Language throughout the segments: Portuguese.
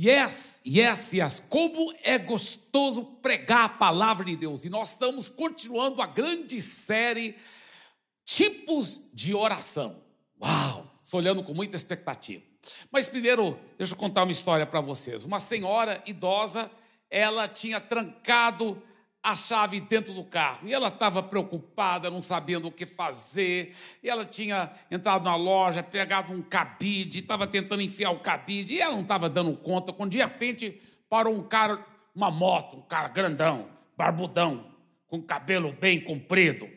Yes, yes, yes. Como é gostoso pregar a palavra de Deus. E nós estamos continuando a grande série Tipos de Oração. Uau! Estou olhando com muita expectativa. Mas primeiro, deixa eu contar uma história para vocês. Uma senhora idosa, ela tinha trancado a chave dentro do carro. E ela estava preocupada, não sabendo o que fazer. E ela tinha entrado na loja, pegado um cabide, estava tentando enfiar o cabide, e ela não estava dando conta. Quando de repente parou um cara, uma moto, um cara grandão, barbudão, com cabelo bem comprido.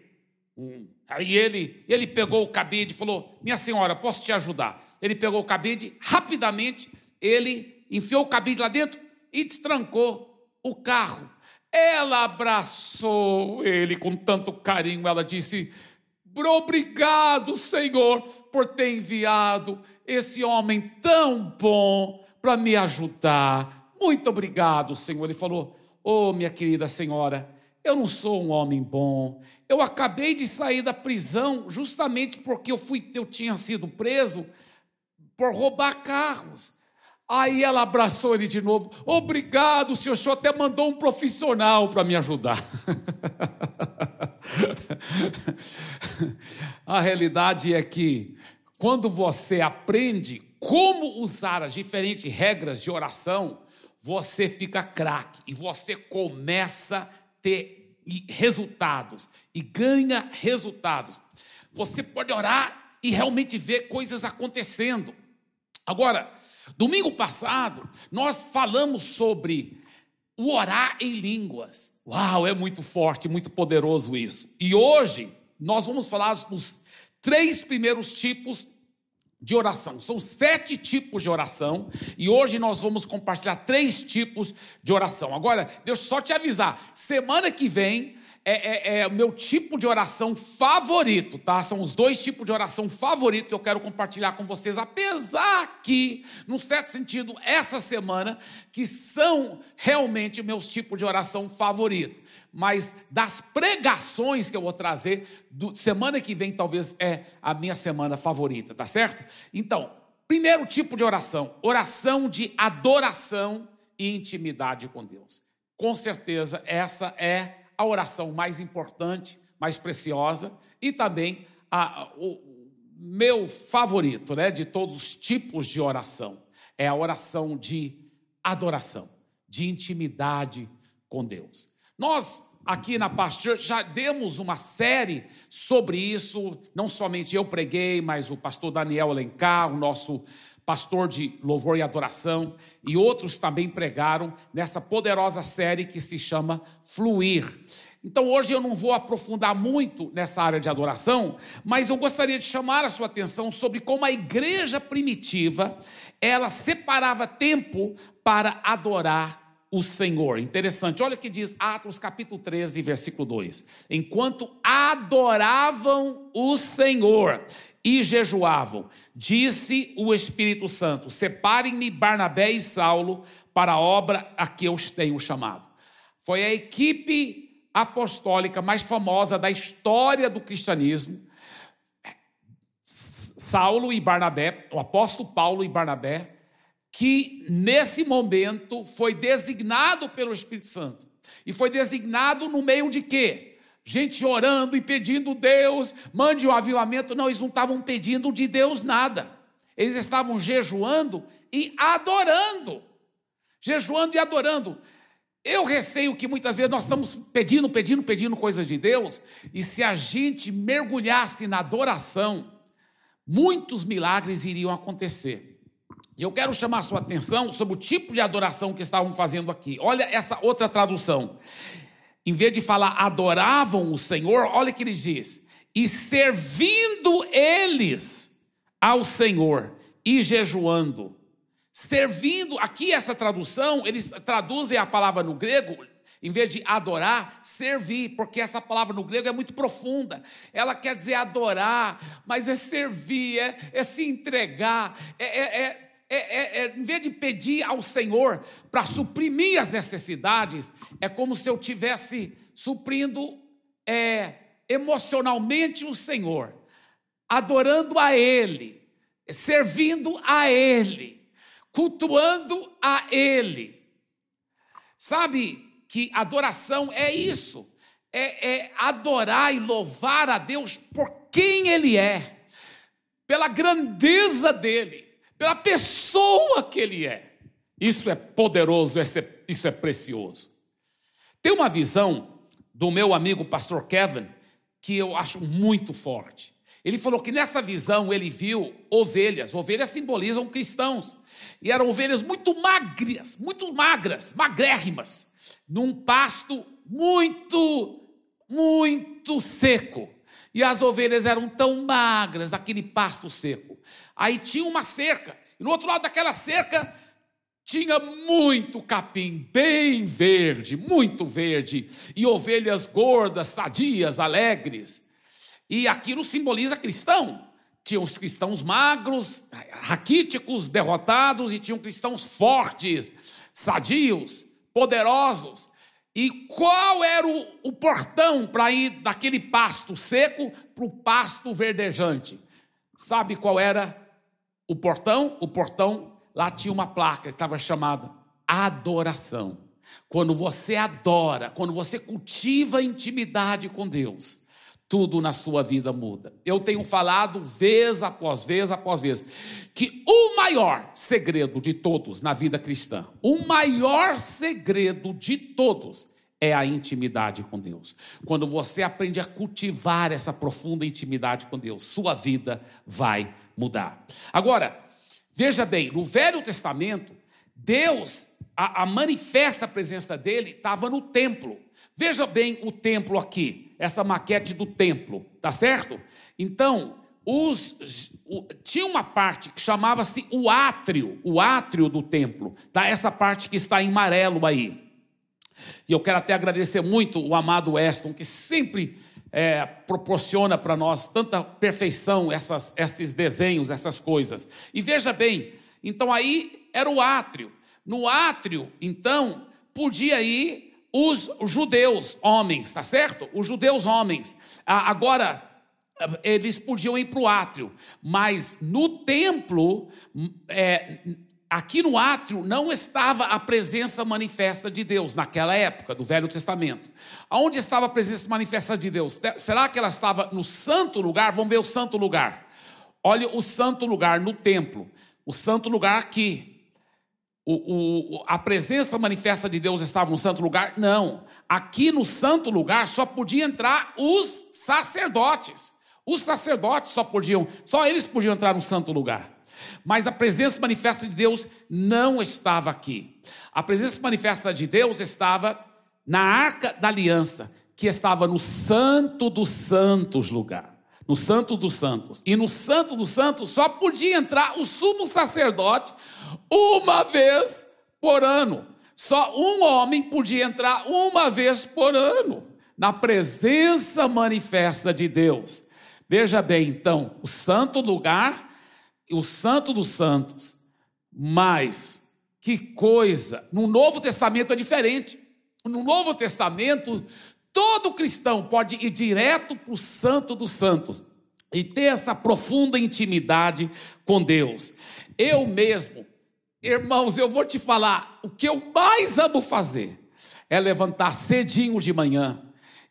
Aí ele, ele pegou o cabide e falou: Minha senhora, posso te ajudar? Ele pegou o cabide, rapidamente, ele enfiou o cabide lá dentro e destrancou o carro. Ela abraçou ele com tanto carinho, ela disse: Obrigado, Senhor, por ter enviado esse homem tão bom para me ajudar. Muito obrigado, Senhor. Ele falou: Oh, minha querida senhora, eu não sou um homem bom. Eu acabei de sair da prisão justamente porque eu fui, eu tinha sido preso por roubar carros. Aí ela abraçou ele de novo. Obrigado, senhor. O senhor até mandou um profissional para me ajudar. A realidade é que quando você aprende como usar as diferentes regras de oração, você fica craque e você começa a ter resultados e ganha resultados. Você pode orar e realmente ver coisas acontecendo. Agora, Domingo passado, nós falamos sobre o orar em línguas. Uau, é muito forte, muito poderoso isso. E hoje, nós vamos falar dos três primeiros tipos de oração. São sete tipos de oração e hoje nós vamos compartilhar três tipos de oração. Agora, deixa eu só te avisar: semana que vem é, é, é, o meu tipo de oração favorito, tá? São os dois tipos de oração favorito que eu quero compartilhar com vocês, apesar que, num certo sentido, essa semana, que são realmente meus tipos de oração favorito. Mas das pregações que eu vou trazer, do, semana que vem talvez é a minha semana favorita, tá certo? Então, primeiro tipo de oração, oração de adoração e intimidade com Deus. Com certeza, essa é a oração mais importante, mais preciosa e também a, o meu favorito, né, de todos os tipos de oração, é a oração de adoração, de intimidade com Deus. Nós aqui na Pastor já demos uma série sobre isso, não somente eu preguei, mas o pastor Daniel Alencar, o nosso pastor de louvor e adoração, e outros também pregaram nessa poderosa série que se chama Fluir. Então hoje eu não vou aprofundar muito nessa área de adoração, mas eu gostaria de chamar a sua atenção sobre como a igreja primitiva, ela separava tempo para adorar o Senhor. Interessante, olha o que diz Atos capítulo 13, versículo 2. Enquanto adoravam o Senhor e jejuavam, disse o Espírito Santo: Separem-me Barnabé e Saulo para a obra a que eu os tenho chamado. Foi a equipe apostólica mais famosa da história do cristianismo. Saulo e Barnabé, o apóstolo Paulo e Barnabé, que nesse momento foi designado pelo Espírito Santo. E foi designado no meio de quê? Gente orando e pedindo Deus, mande um avivamento. Não, eles não estavam pedindo de Deus nada. Eles estavam jejuando e adorando. Jejuando e adorando. Eu receio que muitas vezes nós estamos pedindo, pedindo, pedindo coisas de Deus, e se a gente mergulhasse na adoração, muitos milagres iriam acontecer. E eu quero chamar a sua atenção sobre o tipo de adoração que estavam fazendo aqui. Olha essa outra tradução em vez de falar adoravam o Senhor, olha o que ele diz: e servindo eles ao Senhor e jejuando. Servindo, aqui essa tradução, eles traduzem a palavra no grego, em vez de adorar, servir, porque essa palavra no grego é muito profunda. Ela quer dizer adorar, mas é servir, é, é se entregar, é, é, é é, é, é, em vez de pedir ao Senhor para suprimir as necessidades, é como se eu tivesse suprindo é, emocionalmente o Senhor, adorando a Ele, servindo a Ele, cultuando a Ele. Sabe que adoração é isso, é, é adorar e louvar a Deus por quem Ele é, pela grandeza dele, pela pessoa que Ele é. Isso é poderoso, isso é precioso. Tem uma visão do meu amigo pastor Kevin que eu acho muito forte. Ele falou que nessa visão ele viu ovelhas. Ovelhas simbolizam cristãos. E eram ovelhas muito magras, muito magras, magrérrimas, num pasto muito, muito seco. E as ovelhas eram tão magras naquele pasto seco. Aí tinha uma cerca, e no outro lado daquela cerca tinha muito capim, bem verde, muito verde, e ovelhas gordas, sadias, alegres. E aquilo simboliza cristão. Tinham os cristãos magros, raquíticos, derrotados, e tinham cristãos fortes, sadios, poderosos. E qual era o, o portão para ir daquele pasto seco para o pasto verdejante? Sabe qual era o portão? O portão lá tinha uma placa que estava chamada adoração. Quando você adora, quando você cultiva intimidade com Deus, tudo na sua vida muda. Eu tenho falado vez após vez após vez que o maior segredo de todos na vida cristã, o maior segredo de todos é a intimidade com Deus. Quando você aprende a cultivar essa profunda intimidade com Deus, sua vida vai mudar. Agora, veja bem, no Velho Testamento, Deus, a, a manifesta presença dele estava no templo. Veja bem o templo aqui essa maquete do templo, tá certo? Então, os, o, tinha uma parte que chamava-se o átrio, o átrio do templo, tá? Essa parte que está em amarelo aí. E eu quero até agradecer muito o amado Weston, que sempre é, proporciona para nós tanta perfeição essas, esses desenhos, essas coisas. E veja bem, então aí era o átrio. No átrio, então, podia ir os judeus homens, tá certo? Os judeus homens. Agora, eles podiam ir para o átrio, mas no templo, é, aqui no átrio, não estava a presença manifesta de Deus naquela época do Velho Testamento. Aonde estava a presença manifesta de Deus? Será que ela estava no santo lugar? Vamos ver o santo lugar. Olha o santo lugar no templo. O santo lugar aqui, o, o, a presença manifesta de Deus estava no santo lugar? Não. Aqui no santo lugar só podiam entrar os sacerdotes. Os sacerdotes só podiam, só eles podiam entrar no santo lugar. Mas a presença manifesta de Deus não estava aqui. A presença manifesta de Deus estava na arca da aliança, que estava no santo dos santos lugar no Santo dos Santos. E no Santo dos Santos só podia entrar o sumo sacerdote uma vez por ano. Só um homem podia entrar uma vez por ano na presença manifesta de Deus. Veja bem, então, o santo lugar e o santo dos santos. Mas que coisa! No Novo Testamento é diferente. No Novo Testamento, Todo cristão pode ir direto para o Santo dos Santos e ter essa profunda intimidade com Deus. Eu mesmo, irmãos, eu vou te falar, o que eu mais amo fazer é levantar cedinho de manhã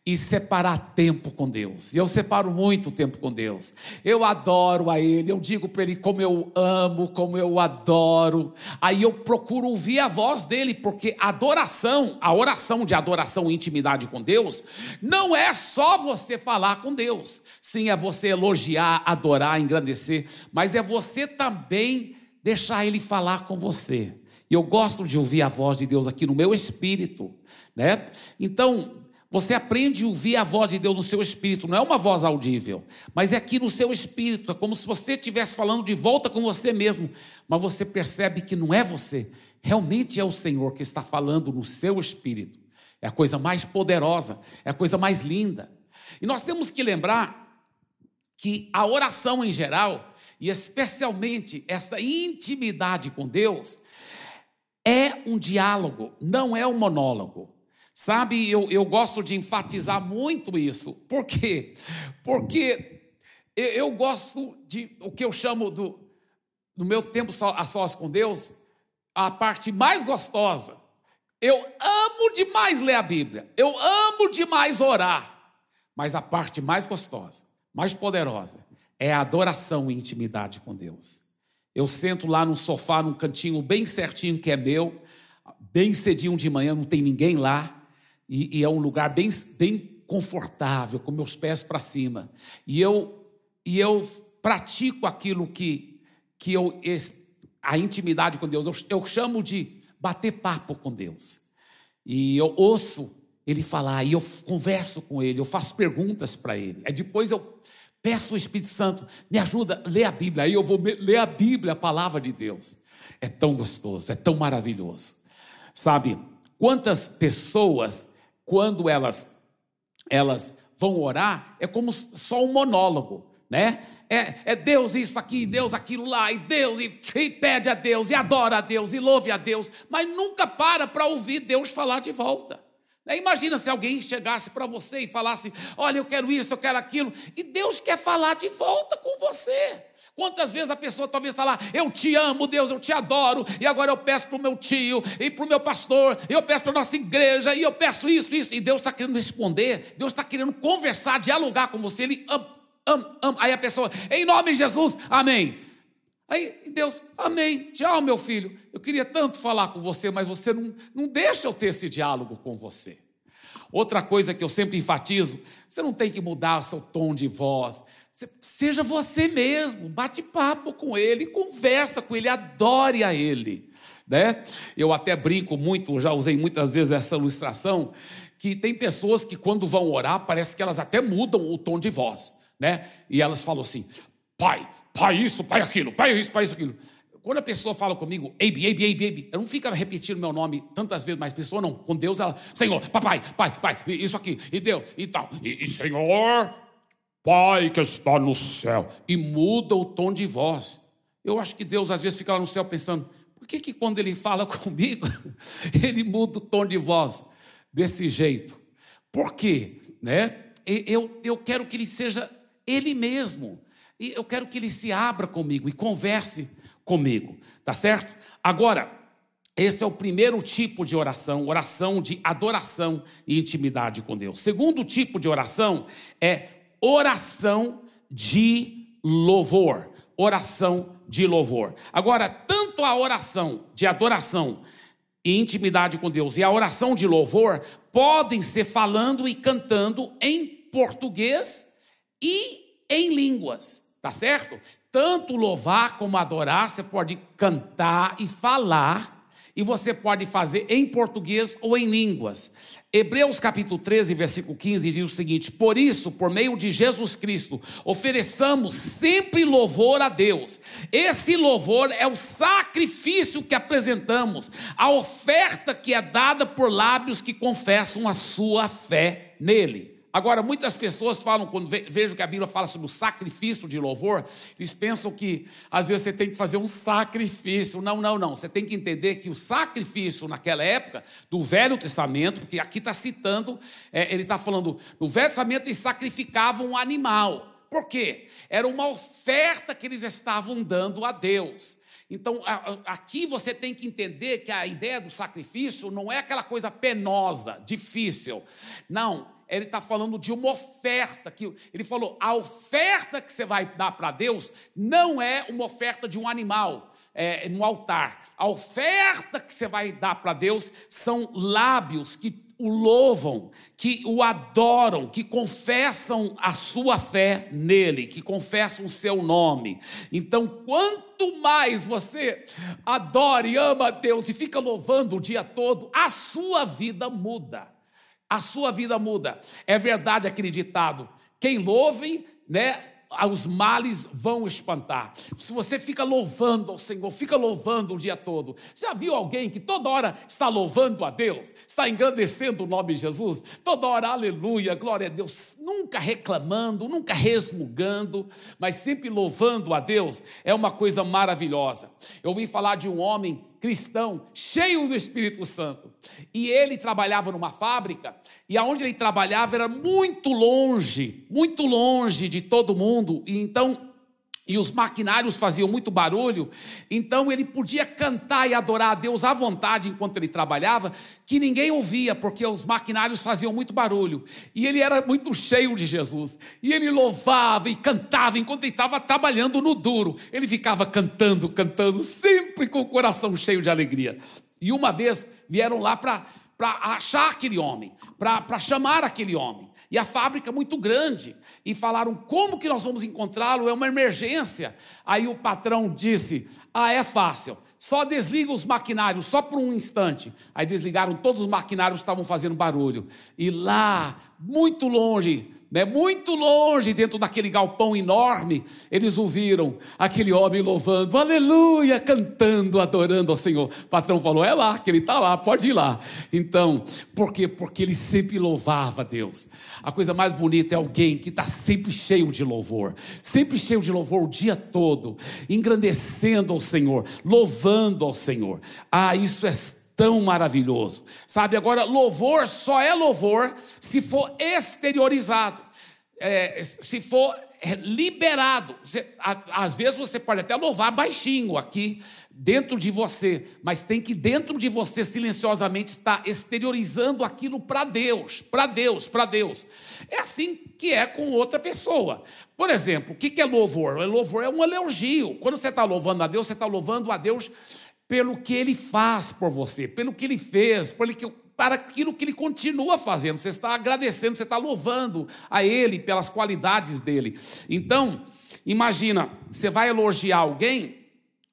e separar tempo com Deus. E eu separo muito tempo com Deus. Eu adoro a Ele, eu digo para Ele como eu amo, como eu adoro. Aí eu procuro ouvir a voz dele, porque adoração, a oração de adoração e intimidade com Deus, não é só você falar com Deus. Sim, é você elogiar, adorar, engrandecer, mas é você também deixar Ele falar com você. E eu gosto de ouvir a voz de Deus aqui no meu espírito, né? Então, você aprende a ouvir a voz de Deus no seu espírito, não é uma voz audível, mas é aqui no seu espírito, é como se você estivesse falando de volta com você mesmo, mas você percebe que não é você, realmente é o Senhor que está falando no seu espírito. É a coisa mais poderosa, é a coisa mais linda. E nós temos que lembrar que a oração em geral, e especialmente essa intimidade com Deus, é um diálogo, não é um monólogo. Sabe, eu, eu gosto de enfatizar muito isso. Por quê? Porque eu, eu gosto de o que eu chamo do, no meu tempo a sós com Deus, a parte mais gostosa. Eu amo demais ler a Bíblia. Eu amo demais orar. Mas a parte mais gostosa, mais poderosa, é a adoração e intimidade com Deus. Eu sento lá no sofá, num cantinho bem certinho que é meu, bem cedinho de manhã, não tem ninguém lá, e, e é um lugar bem, bem confortável, com meus pés para cima. E eu, e eu pratico aquilo que, que eu, a intimidade com Deus, eu, eu chamo de bater papo com Deus. E eu ouço ele falar, e eu converso com ele, eu faço perguntas para ele. Aí depois eu Peço ao Espírito Santo, me ajuda, lê a Bíblia. Aí eu vou ler a Bíblia, a palavra de Deus. É tão gostoso, é tão maravilhoso. Sabe, quantas pessoas, quando elas, elas vão orar, é como só um monólogo, né? É, é Deus isso aqui, Deus aquilo lá, e Deus, e, e pede a Deus, e adora a Deus, e louve a Deus, mas nunca para para ouvir Deus falar de volta. Né? Imagina se alguém chegasse para você e falasse: Olha, eu quero isso, eu quero aquilo, e Deus quer falar de volta com você. Quantas vezes a pessoa talvez está lá, eu te amo, Deus, eu te adoro, e agora eu peço para o meu tio, e para o meu pastor, e eu peço para a nossa igreja, e eu peço isso, isso, e Deus está querendo responder, Deus está querendo conversar, dialogar com você, Ele ama, ama, ama. Aí a pessoa, em nome de Jesus, amém. Aí Deus, amém, tchau, meu filho. Eu queria tanto falar com você, mas você não, não deixa eu ter esse diálogo com você. Outra coisa que eu sempre enfatizo: você não tem que mudar seu tom de voz. Seja você mesmo, bate papo com ele, conversa com ele, adore a ele. Né? Eu até brinco muito, já usei muitas vezes essa ilustração, que tem pessoas que quando vão orar, parece que elas até mudam o tom de voz. Né? E elas falam assim: Pai, pai isso, pai aquilo, pai isso, pai isso, aquilo. Quando a pessoa fala comigo, Abe, Abe, Abe, Abe, eu não fico repetindo meu nome tantas vezes, mas pessoa não. Com Deus, ela, Senhor, papai, pai, pai, isso aqui, e Deus, e tal. E, e Senhor, Pai que está no céu. E muda o tom de voz. Eu acho que Deus às vezes fica lá no céu pensando, por que, que quando ele fala comigo, ele muda o tom de voz desse jeito? Por quê? Né? Eu, eu quero que ele seja ele mesmo. E eu quero que ele se abra comigo e converse comigo, tá certo? Agora, esse é o primeiro tipo de oração, oração de adoração e intimidade com Deus. Segundo tipo de oração é oração de louvor. Oração de louvor. Agora, tanto a oração de adoração e intimidade com Deus e a oração de louvor podem ser falando e cantando em português e em línguas. Tá certo? Tanto louvar como adorar, você pode cantar e falar, e você pode fazer em português ou em línguas. Hebreus capítulo 13, versículo 15 diz o seguinte: Por isso, por meio de Jesus Cristo, ofereçamos sempre louvor a Deus. Esse louvor é o sacrifício que apresentamos, a oferta que é dada por lábios que confessam a sua fé nele. Agora, muitas pessoas falam, quando vejo que a Bíblia fala sobre o sacrifício de louvor, eles pensam que às vezes você tem que fazer um sacrifício. Não, não, não. Você tem que entender que o sacrifício naquela época, do Velho Testamento, porque aqui está citando, é, ele está falando, no Velho Testamento eles sacrificavam um animal. Por quê? Era uma oferta que eles estavam dando a Deus. Então, aqui você tem que entender que a ideia do sacrifício não é aquela coisa penosa, difícil. Não ele está falando de uma oferta. que Ele falou: a oferta que você vai dar para Deus não é uma oferta de um animal é, no altar. A oferta que você vai dar para Deus são lábios que o louvam, que o adoram, que confessam a sua fé nele, que confessam o seu nome. Então, quanto mais você adora e ama a Deus e fica louvando o dia todo, a sua vida muda a sua vida muda. É verdade acreditado. Quem louve, né, os males vão espantar. Se você fica louvando ao Senhor, fica louvando o dia todo. Já viu alguém que toda hora está louvando a Deus, está engrandecendo o nome de Jesus? Toda hora, aleluia, glória a Deus, nunca reclamando, nunca resmugando, mas sempre louvando a Deus, é uma coisa maravilhosa. Eu ouvi falar de um homem cristão, cheio do Espírito Santo. E ele trabalhava numa fábrica, e aonde ele trabalhava era muito longe, muito longe de todo mundo. E então e os maquinários faziam muito barulho, então ele podia cantar e adorar a Deus à vontade enquanto ele trabalhava, que ninguém ouvia, porque os maquinários faziam muito barulho. E ele era muito cheio de Jesus. E ele louvava e cantava enquanto ele estava trabalhando no duro. Ele ficava cantando, cantando, sempre com o coração cheio de alegria. E uma vez vieram lá para achar aquele homem, para chamar aquele homem. E a fábrica muito grande e falaram: como que nós vamos encontrá-lo? É uma emergência. Aí o patrão disse: ah, é fácil. Só desliga os maquinários, só por um instante. Aí desligaram todos os maquinários que estavam fazendo barulho. E lá, muito longe, né, muito longe, dentro daquele galpão enorme, eles ouviram aquele homem louvando, aleluia, cantando, adorando ao Senhor. O patrão falou: é lá, que ele está lá, pode ir lá. Então, por quê? Porque ele sempre louvava a Deus. A coisa mais bonita é alguém que está sempre cheio de louvor, sempre cheio de louvor o dia todo, engrandecendo ao Senhor, louvando ao Senhor. Ah, isso é tão maravilhoso. Sabe, agora, louvor só é louvor se for exteriorizado, é, se for liberado. Você, às vezes você pode até louvar baixinho aqui dentro de você, mas tem que dentro de você silenciosamente estar exteriorizando aquilo para Deus, para Deus, para Deus. É assim que é com outra pessoa. Por exemplo, o que é louvor? Louvor é um elogio. Quando você está louvando a Deus, você está louvando a Deus pelo que ele faz por você, pelo que ele fez, pelo que, para aquilo que ele continua fazendo. Você está agradecendo, você está louvando a ele pelas qualidades dele. Então, imagina, você vai elogiar alguém,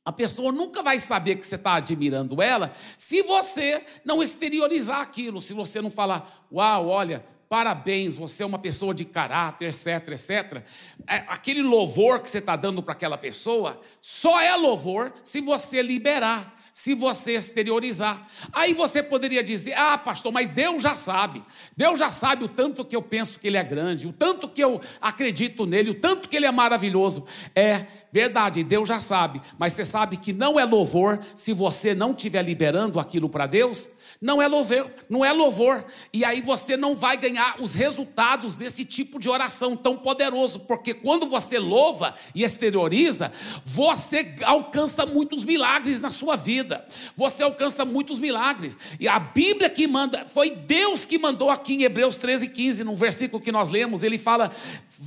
a pessoa nunca vai saber que você está admirando ela se você não exteriorizar aquilo, se você não falar, uau, olha, parabéns, você é uma pessoa de caráter, etc, etc. É, aquele louvor que você está dando para aquela pessoa só é louvor se você liberar se você exteriorizar. Aí você poderia dizer: ah, pastor, mas Deus já sabe. Deus já sabe o tanto que eu penso que Ele é grande, o tanto que eu acredito nele, o tanto que Ele é maravilhoso. É verdade, Deus já sabe, mas você sabe que não é louvor se você não estiver liberando aquilo para Deus? Não é louvor, não é louvor. E aí você não vai ganhar os resultados desse tipo de oração tão poderoso, porque quando você louva e exterioriza, você alcança muitos milagres na sua vida. Você alcança muitos milagres. E a Bíblia que manda, foi Deus que mandou aqui em Hebreus 13, 15, no versículo que nós lemos, ele fala: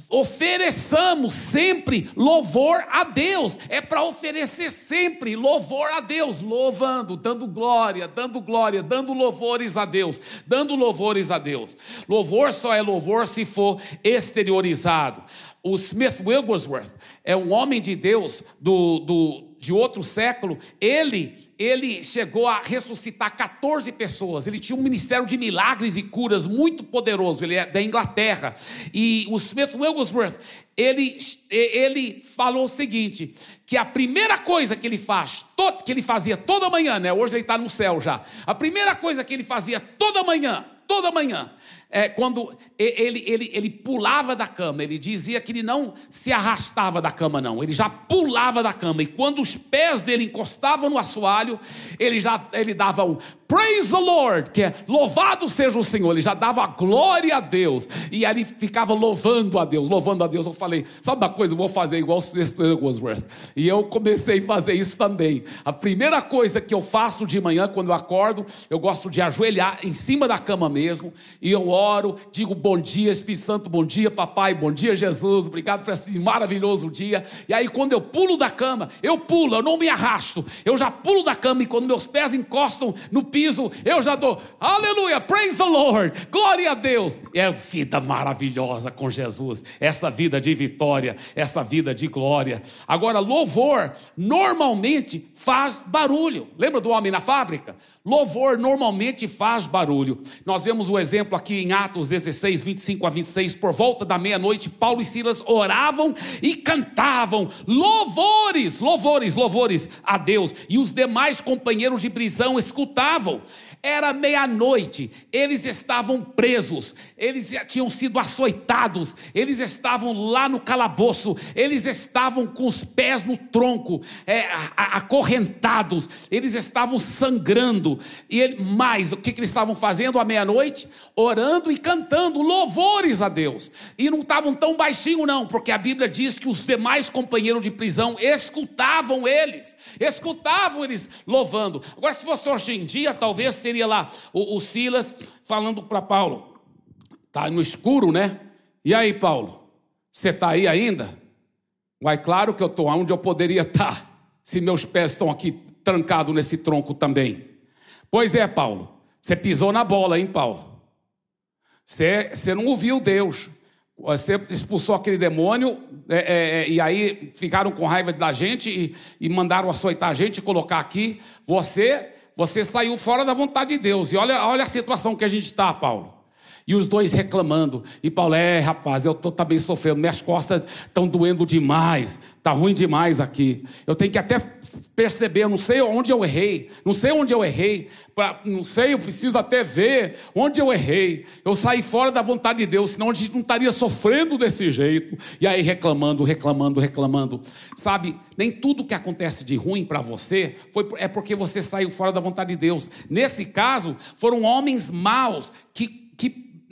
ofereçamos sempre louvor a Deus. É para oferecer sempre louvor a Deus, louvando, dando glória, dando glória, dando dando louvores a Deus, dando louvores a Deus. Louvor só é louvor se for exteriorizado. O Smith Wigglesworth é um homem de Deus do, do de outro século, ele, ele chegou a ressuscitar 14 pessoas. Ele tinha um ministério de milagres e curas muito poderoso. Ele é da Inglaterra. E o Smith Wigglesworth, ele, ele falou o seguinte: que a primeira coisa que ele faz, que ele fazia toda manhã, né? Hoje ele está no céu já. A primeira coisa que ele fazia toda manhã, toda manhã, é, quando ele, ele, ele pulava da cama, ele dizia que ele não se arrastava da cama, não, ele já pulava da cama, e quando os pés dele encostavam no assoalho, ele já ele dava o Praise the Lord, que é louvado seja o Senhor, ele já dava glória a Deus, e ali ficava louvando a Deus, louvando a Deus. Eu falei, sabe uma coisa, eu vou fazer igual o Sister Wordsworth, e eu comecei a fazer isso também. A primeira coisa que eu faço de manhã, quando eu acordo, eu gosto de ajoelhar em cima da cama mesmo, e eu oro, digo bom dia, Espírito Santo, bom dia, papai, bom dia, Jesus, obrigado por esse maravilhoso dia. E aí, quando eu pulo da cama, eu pulo, eu não me arrasto, eu já pulo da cama e quando meus pés encostam no piso, eu já dou, aleluia, praise the Lord, glória a Deus. É vida maravilhosa com Jesus, essa vida de vitória, essa vida de glória. Agora, louvor normalmente faz barulho. Lembra do homem na fábrica? Louvor normalmente faz barulho. Nós vemos o exemplo aqui em Atos 16, 25 a 26. Por volta da meia-noite, Paulo e Silas oravam e cantavam louvores, louvores, louvores a Deus. E os demais companheiros de prisão escutavam. Era meia-noite, eles estavam presos, eles tinham sido açoitados, eles estavam lá no calabouço, eles estavam com os pés no tronco, é, acorrentados, eles estavam sangrando. E ele, mais, o que, que eles estavam fazendo à meia-noite? orando e cantando louvores a Deus. E não estavam tão baixinho, não, porque a Bíblia diz que os demais companheiros de prisão escutavam eles, escutavam eles louvando. Agora, se fosse hoje em dia, talvez seria lá o, o Silas falando para Paulo: tá no escuro, né? E aí, Paulo, você está aí ainda? Mas claro que eu estou onde eu poderia estar, tá, se meus pés estão aqui trancados nesse tronco também. Pois é, Paulo, você pisou na bola, hein, Paulo? Você, você não ouviu Deus. Você expulsou aquele demônio, é, é, é, e aí ficaram com raiva da gente e, e mandaram açoitar a gente e colocar aqui. Você, você saiu fora da vontade de Deus. E olha, olha a situação que a gente está, Paulo. E os dois reclamando. E Paulo, é, rapaz, eu estou também sofrendo, minhas costas estão doendo demais, está ruim demais aqui. Eu tenho que até perceber, não sei onde eu errei, não sei onde eu errei, pra, não sei, eu preciso até ver onde eu errei. Eu saí fora da vontade de Deus, senão a gente não estaria sofrendo desse jeito. E aí reclamando, reclamando, reclamando. Sabe, nem tudo que acontece de ruim para você foi, é porque você saiu fora da vontade de Deus. Nesse caso, foram homens maus que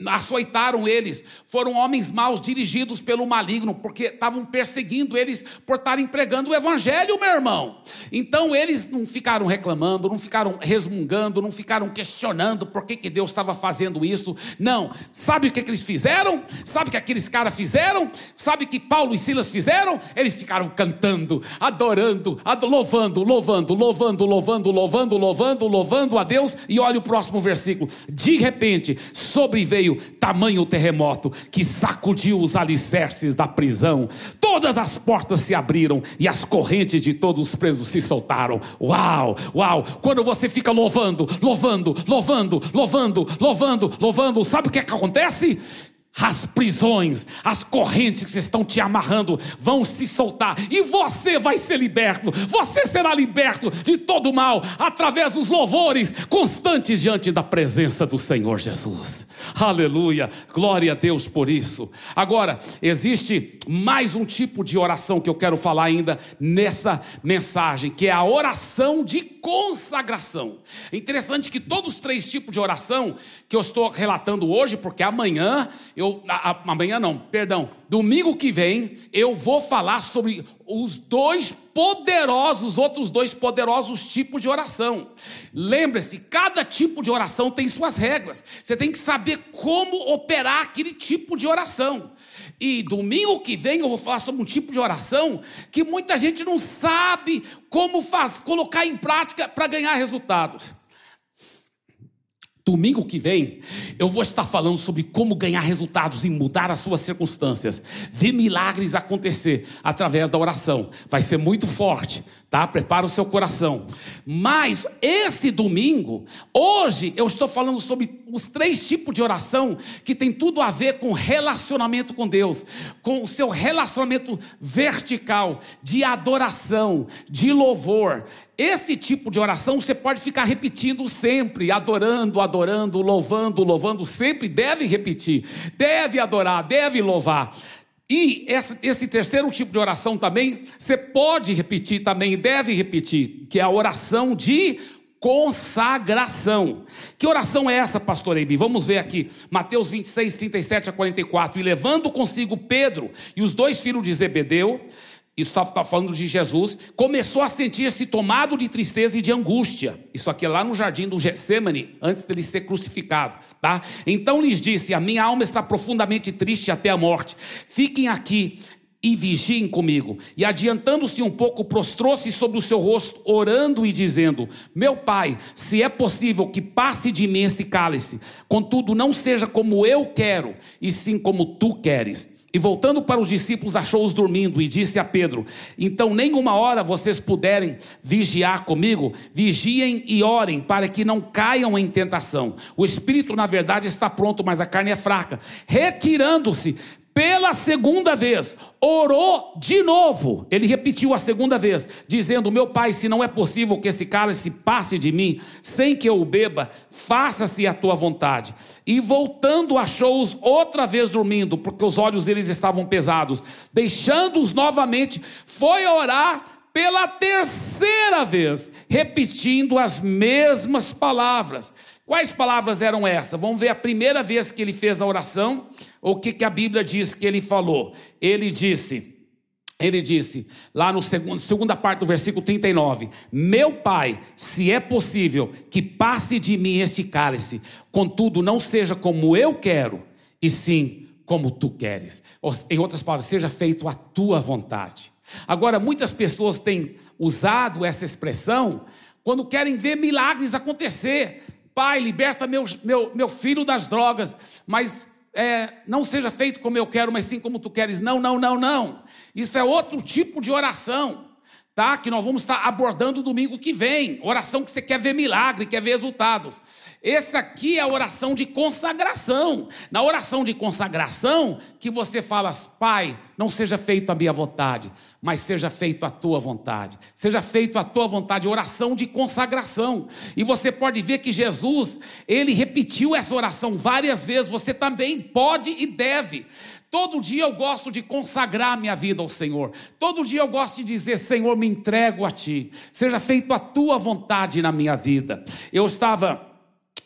açoitaram eles, foram homens maus dirigidos pelo maligno, porque estavam perseguindo eles por estarem pregando o evangelho, meu irmão. Então eles não ficaram reclamando, não ficaram resmungando, não ficaram questionando por que, que Deus estava fazendo isso. Não. Sabe o que, que eles fizeram? Sabe o que aqueles caras fizeram? Sabe o que Paulo e Silas fizeram? Eles ficaram cantando, adorando, ad louvando, louvando, louvando, louvando, louvando, louvando, louvando a Deus. E olha o próximo versículo. De repente, sobreveio veio tamanho terremoto que sacudiu os alicerces da prisão. Todas as portas se abriram e as correntes de todos os presos se soltaram. Uau, uau! Quando você fica louvando, louvando, louvando, louvando, louvando, louvando, sabe o que, é que acontece? as prisões, as correntes que estão te amarrando vão se soltar e você vai ser liberto. Você será liberto de todo mal através dos louvores constantes diante da presença do Senhor Jesus. Aleluia, glória a Deus por isso. Agora, existe mais um tipo de oração que eu quero falar ainda nessa mensagem, que é a oração de consagração. É interessante que todos os três tipos de oração que eu estou relatando hoje, porque amanhã eu amanhã não, perdão, domingo que vem eu vou falar sobre os dois poderosos, outros dois poderosos tipos de oração. Lembre-se, cada tipo de oração tem suas regras. Você tem que saber como operar aquele tipo de oração. E domingo que vem eu vou falar sobre um tipo de oração que muita gente não sabe como faz, colocar em prática para ganhar resultados. Domingo que vem, eu vou estar falando sobre como ganhar resultados e mudar as suas circunstâncias, ver milagres acontecer através da oração. Vai ser muito forte, tá? Prepara o seu coração. Mas esse domingo, hoje eu estou falando sobre os três tipos de oração que tem tudo a ver com relacionamento com Deus, com o seu relacionamento vertical de adoração, de louvor. Esse tipo de oração você pode ficar repetindo sempre, adorando, adorando, louvando, louvando, sempre deve repetir, deve adorar, deve louvar. E esse, terceiro tipo de oração também, você pode repetir também, deve repetir, que é a oração de consagração. Que oração é essa, pastor Eibe? Vamos ver aqui, Mateus 26, 37 a 44. E levando consigo Pedro e os dois filhos de Zebedeu, isso está tá falando de Jesus, começou a sentir-se tomado de tristeza e de angústia. Isso aqui é lá no jardim do Getsemane, antes dele ser crucificado. Tá? Então lhes disse: A minha alma está profundamente triste até a morte. Fiquem aqui e vigiem comigo. E adiantando-se um pouco, prostrou-se sobre o seu rosto, orando e dizendo: Meu pai, se é possível que passe de mim esse cálice, contudo, não seja como eu quero, e sim como tu queres. E voltando para os discípulos, achou-os dormindo e disse a Pedro: Então, nenhuma hora vocês puderem vigiar comigo, vigiem e orem para que não caiam em tentação. O espírito, na verdade, está pronto, mas a carne é fraca. Retirando-se, pela segunda vez, orou de novo. Ele repetiu a segunda vez, dizendo: Meu pai, se não é possível que esse cálice passe de mim, sem que eu o beba, faça-se a tua vontade. E voltando, achou-os outra vez dormindo, porque os olhos deles estavam pesados. Deixando-os novamente, foi orar pela terceira vez, repetindo as mesmas palavras. Quais palavras eram essas? Vamos ver a primeira vez que ele fez a oração, o que, que a Bíblia diz que ele falou. Ele disse. Ele disse, lá no segundo, segunda parte do versículo 39: Meu pai, se é possível, que passe de mim este cálice, contudo, não seja como eu quero, e sim como tu queres. Em outras palavras, seja feito a tua vontade. Agora, muitas pessoas têm usado essa expressão quando querem ver milagres acontecer. Pai, liberta meu, meu, meu filho das drogas, mas é, não seja feito como eu quero, mas sim como tu queres. Não, não, não, não. Isso é outro tipo de oração, tá? Que nós vamos estar abordando domingo que vem. Oração que você quer ver milagre, quer ver resultados. Esse aqui é a oração de consagração. Na oração de consagração, que você fala, Pai, não seja feito a minha vontade, mas seja feito a tua vontade. Seja feito a tua vontade, oração de consagração. E você pode ver que Jesus, ele repetiu essa oração várias vezes, você também pode e deve. Todo dia eu gosto de consagrar minha vida ao Senhor. Todo dia eu gosto de dizer: Senhor, me entrego a Ti. Seja feito a Tua vontade na minha vida. Eu estava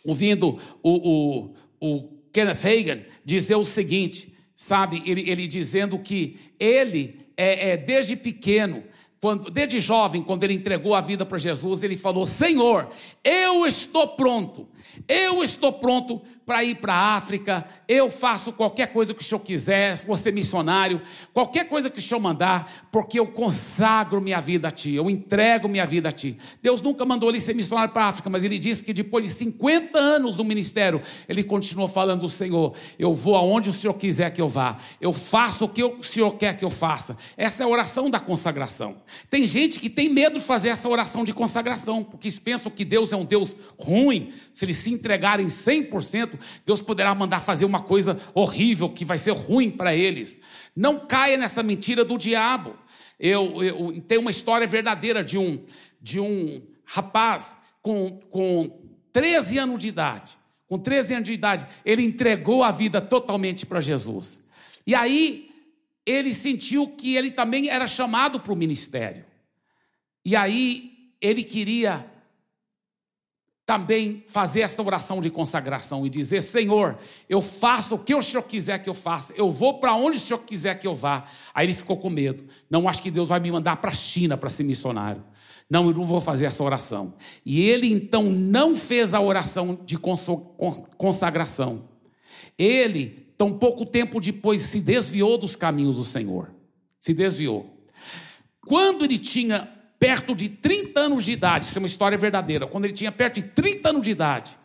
ouvindo o, o, o Kenneth Hagan dizer o seguinte, sabe? Ele, ele dizendo que ele, é, é, desde pequeno, quando, desde jovem, quando ele entregou a vida para Jesus, ele falou: Senhor, eu estou pronto, eu estou pronto para ir para a África, eu faço qualquer coisa que o senhor quiser, vou ser missionário, qualquer coisa que o senhor mandar, porque eu consagro minha vida a ti, eu entrego minha vida a ti. Deus nunca mandou ele ser missionário para a África, mas ele disse que depois de 50 anos no ministério, ele continuou falando: Senhor, eu vou aonde o senhor quiser que eu vá, eu faço o que o senhor quer que eu faça. Essa é a oração da consagração. Tem gente que tem medo de fazer essa oração de consagração, porque pensam que Deus é um Deus ruim, se eles se entregarem 100%, Deus poderá mandar fazer uma coisa horrível que vai ser ruim para eles. Não caia nessa mentira do diabo. Eu, eu tenho uma história verdadeira de um, de um rapaz com, com 13 anos de idade. Com 13 anos de idade, ele entregou a vida totalmente para Jesus. E aí, ele sentiu que ele também era chamado para o ministério. E aí, ele queria também fazer esta oração de consagração e dizer: Senhor, eu faço o que o Senhor quiser que eu faça, eu vou para onde o Senhor quiser que eu vá. Aí ele ficou com medo. Não acho que Deus vai me mandar para a China para ser missionário. Não, eu não vou fazer essa oração. E ele então não fez a oração de consagração. Ele, tão pouco tempo depois, se desviou dos caminhos do Senhor. Se desviou. Quando ele tinha perto de 30 anos de idade, isso é uma história verdadeira, quando ele tinha perto de 30 anos de idade,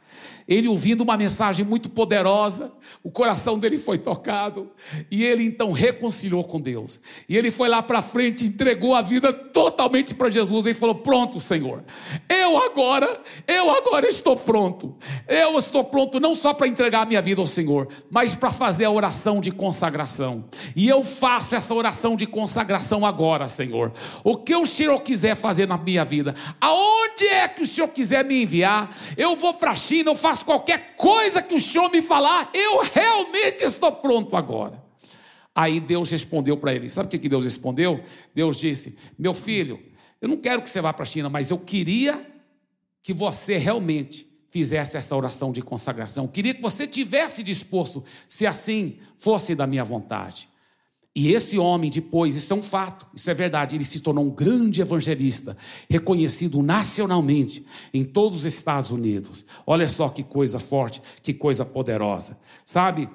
ele ouvindo uma mensagem muito poderosa, o coração dele foi tocado e ele então reconciliou com Deus. E ele foi lá para frente, entregou a vida totalmente para Jesus e falou: "Pronto, Senhor. Eu agora, eu agora estou pronto. Eu estou pronto não só para entregar a minha vida ao Senhor, mas para fazer a oração de consagração. E eu faço essa oração de consagração agora, Senhor. O que o Senhor quiser fazer na minha vida, aonde é que o Senhor quiser me enviar, eu vou para a China, eu faço faço qualquer coisa que o Senhor me falar, eu realmente estou pronto agora. Aí Deus respondeu para ele: Sabe o que Deus respondeu? Deus disse: Meu filho, eu não quero que você vá para a China, mas eu queria que você realmente fizesse essa oração de consagração. Eu queria que você tivesse disposto, se assim fosse da minha vontade. E esse homem, depois, isso é um fato, isso é verdade, ele se tornou um grande evangelista, reconhecido nacionalmente em todos os Estados Unidos. Olha só que coisa forte, que coisa poderosa. Sabe,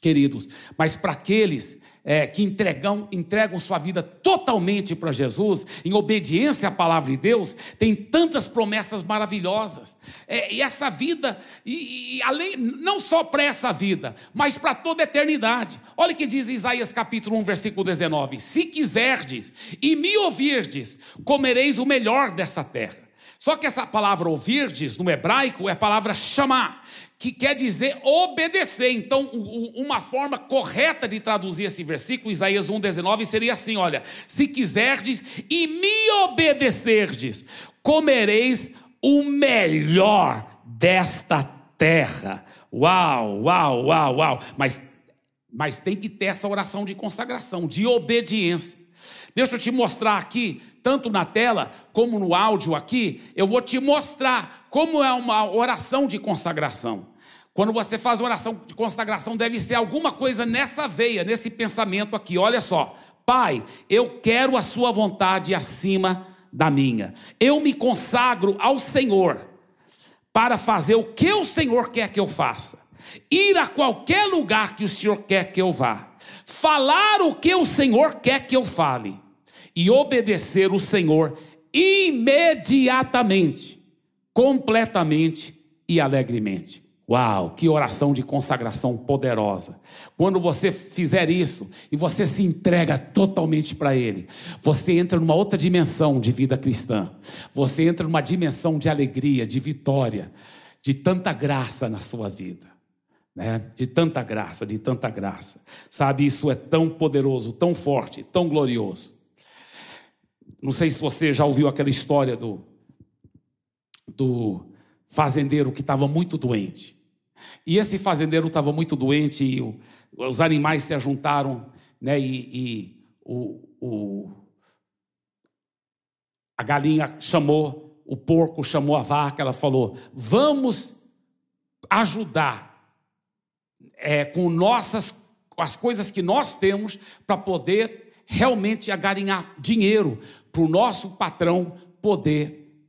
queridos, mas para aqueles é, que entregam, entregam sua vida totalmente para Jesus, em obediência à palavra de Deus, tem tantas promessas maravilhosas. É, e essa vida, e, e além, não só para essa vida, mas para toda a eternidade. Olha o que diz Isaías capítulo 1, versículo 19: Se quiserdes e me ouvirdes, comereis o melhor dessa terra. Só que essa palavra ouvirdes no hebraico é a palavra chamar, que quer dizer obedecer. Então, uma forma correta de traduzir esse versículo, Isaías 1,19, seria assim: olha, se quiserdes e me obedecerdes, comereis o melhor desta terra. Uau, uau, uau, uau. Mas, mas tem que ter essa oração de consagração, de obediência. Deixa eu te mostrar aqui tanto na tela como no áudio aqui, eu vou te mostrar como é uma oração de consagração. Quando você faz oração de consagração, deve ser alguma coisa nessa veia, nesse pensamento aqui. Olha só, Pai, eu quero a Sua vontade acima da minha. Eu me consagro ao Senhor para fazer o que o Senhor quer que eu faça, ir a qualquer lugar que o Senhor quer que eu vá, falar o que o Senhor quer que eu fale e obedecer o Senhor imediatamente, completamente e alegremente. Uau, que oração de consagração poderosa. Quando você fizer isso e você se entrega totalmente para Ele, você entra numa outra dimensão de vida cristã. Você entra numa dimensão de alegria, de vitória, de tanta graça na sua vida. Né? De tanta graça, de tanta graça. Sabe, isso é tão poderoso, tão forte, tão glorioso. Não sei se você já ouviu aquela história do, do fazendeiro que estava muito doente. E esse fazendeiro estava muito doente e o, os animais se ajuntaram, né? E, e o, o, a galinha chamou, o porco chamou a vaca, ela falou: vamos ajudar é, com nossas com as coisas que nós temos para poder realmente agarinhar dinheiro para o nosso patrão poder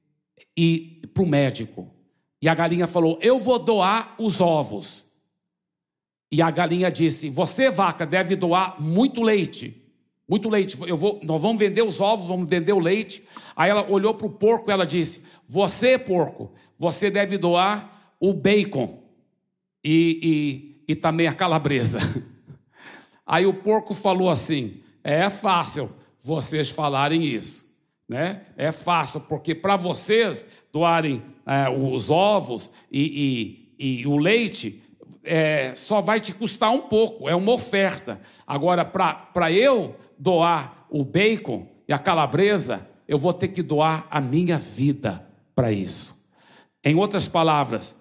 ir para o médico. E a galinha falou: Eu vou doar os ovos. E a galinha disse: Você, vaca, deve doar muito leite. Muito leite. Eu vou, nós vamos vender os ovos, vamos vender o leite. Aí ela olhou para o porco e ela disse: Você, porco, você deve doar o bacon e, e, e também a calabresa. Aí o porco falou assim: É fácil vocês falarem isso. Né? É fácil, porque para vocês doarem é, os ovos e, e, e o leite, é, só vai te custar um pouco, é uma oferta. Agora, para eu doar o bacon e a calabresa, eu vou ter que doar a minha vida para isso. Em outras palavras,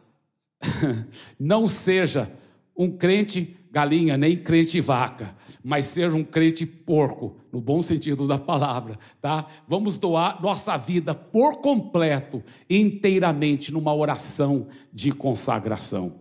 não seja um crente galinha, nem crente vaca mas seja um crente porco, no bom sentido da palavra, tá? Vamos doar nossa vida por completo, inteiramente, numa oração de consagração.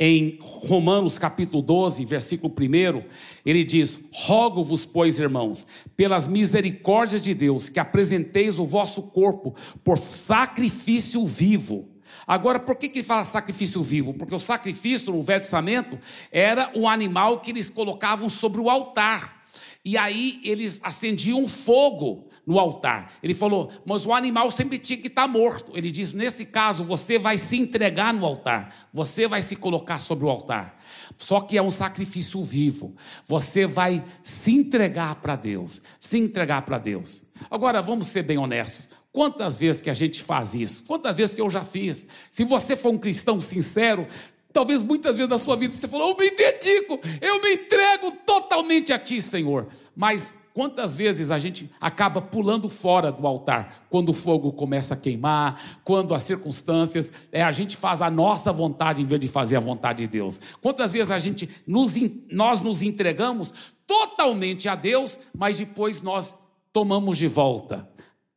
Em Romanos capítulo 12, versículo 1, ele diz: Rogo-vos, pois, irmãos, pelas misericórdias de Deus, que apresenteis o vosso corpo por sacrifício vivo Agora, por que, que fala sacrifício vivo? Porque o sacrifício no Velho Testamento era o animal que eles colocavam sobre o altar. E aí eles acendiam fogo no altar. Ele falou, mas o animal sempre tinha que estar morto. Ele diz: nesse caso, você vai se entregar no altar, você vai se colocar sobre o altar. Só que é um sacrifício vivo. Você vai se entregar para Deus, se entregar para Deus. Agora, vamos ser bem honestos. Quantas vezes que a gente faz isso? Quantas vezes que eu já fiz? Se você for um cristão sincero, talvez muitas vezes na sua vida você falou: Eu me dedico, eu me entrego totalmente a Ti, Senhor. Mas quantas vezes a gente acaba pulando fora do altar? Quando o fogo começa a queimar, quando as circunstâncias, é, a gente faz a nossa vontade em vez de fazer a vontade de Deus. Quantas vezes a gente nos, nós nos entregamos totalmente a Deus, mas depois nós tomamos de volta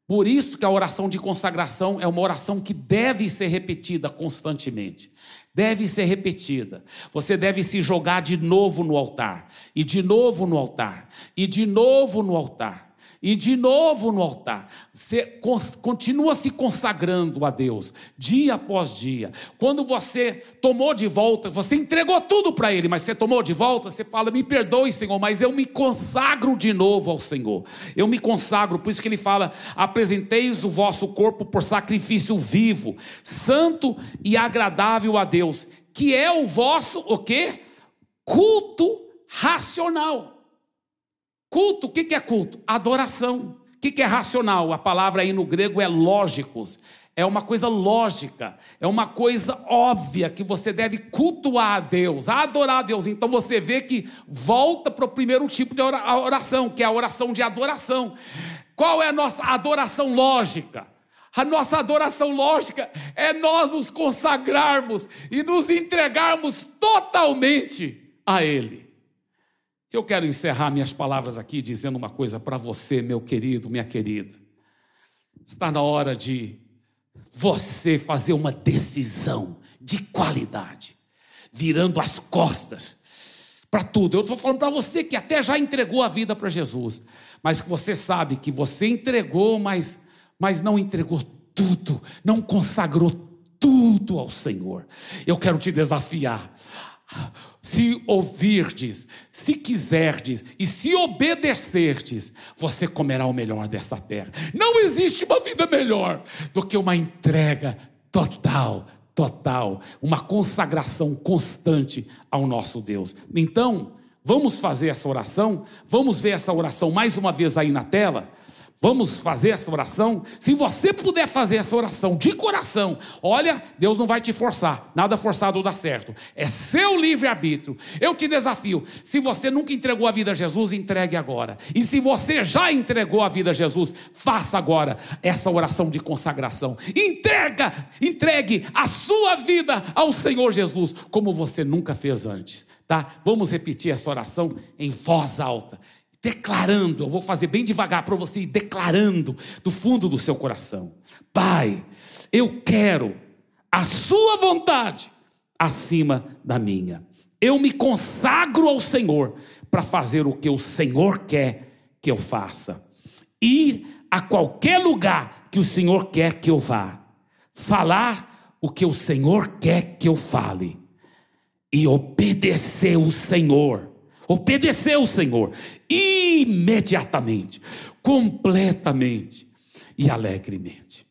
por isso que a oração de consagração é uma oração que deve ser repetida constantemente. Deve ser repetida. Você deve se jogar de novo no altar, e de novo no altar, e de novo no altar. E de novo no altar, você continua se consagrando a Deus, dia após dia. Quando você tomou de volta, você entregou tudo para Ele, mas você tomou de volta, você fala: Me perdoe, Senhor, mas eu me consagro de novo ao Senhor. Eu me consagro, por isso que Ele fala: Apresenteis o vosso corpo por sacrifício vivo, santo e agradável a Deus, que é o vosso, o quê? Culto racional. Culto, o que é culto? Adoração. O que é racional? A palavra aí no grego é lógicos. É uma coisa lógica, é uma coisa óbvia que você deve cultuar a Deus, adorar a Deus. Então você vê que volta para o primeiro tipo de oração, que é a oração de adoração. Qual é a nossa adoração lógica? A nossa adoração lógica é nós nos consagrarmos e nos entregarmos totalmente a Ele. Eu quero encerrar minhas palavras aqui dizendo uma coisa para você, meu querido, minha querida. Está na hora de você fazer uma decisão de qualidade, virando as costas para tudo. Eu estou falando para você que até já entregou a vida para Jesus, mas você sabe que você entregou, mas, mas não entregou tudo, não consagrou tudo ao Senhor. Eu quero te desafiar se ouvirdes, se quiserdes e se obedecerdes, você comerá o melhor dessa terra. Não existe uma vida melhor do que uma entrega total, total, uma consagração constante ao nosso Deus. Então, vamos fazer essa oração? Vamos ver essa oração mais uma vez aí na tela? Vamos fazer essa oração? Se você puder fazer essa oração de coração, olha, Deus não vai te forçar, nada forçado dá certo, é seu livre-arbítrio. Eu te desafio: se você nunca entregou a vida a Jesus, entregue agora. E se você já entregou a vida a Jesus, faça agora essa oração de consagração. Entrega, entregue a sua vida ao Senhor Jesus, como você nunca fez antes. Tá? Vamos repetir essa oração em voz alta declarando, eu vou fazer bem devagar para você ir declarando do fundo do seu coração: Pai, eu quero a Sua vontade acima da minha. Eu me consagro ao Senhor para fazer o que o Senhor quer que eu faça. Ir a qualquer lugar que o Senhor quer que eu vá. Falar o que o Senhor quer que eu fale. E obedecer o Senhor obedeceu o Senhor imediatamente, completamente e alegremente.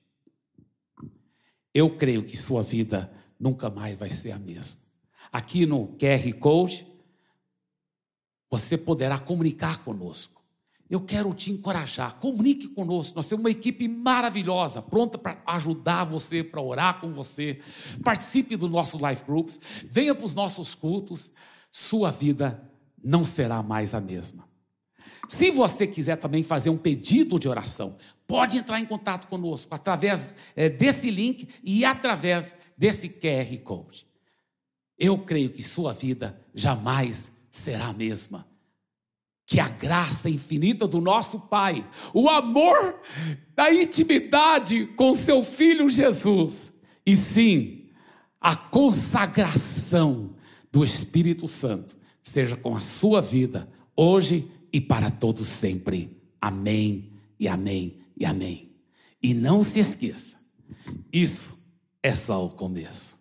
Eu creio que sua vida nunca mais vai ser a mesma. Aqui no QR Code, você poderá comunicar conosco. Eu quero te encorajar, comunique conosco. Nós temos uma equipe maravilhosa, pronta para ajudar você, para orar com você. Participe dos nossos life groups, venha para os nossos cultos. Sua vida não será mais a mesma. Se você quiser também fazer um pedido de oração, pode entrar em contato conosco através é, desse link e através desse QR Code. Eu creio que sua vida jamais será a mesma. Que a graça infinita do nosso Pai, o amor da intimidade com seu Filho Jesus, e sim, a consagração do Espírito Santo seja com a sua vida, hoje e para todos sempre. Amém, e amém, e amém. E não se esqueça, isso é só o começo.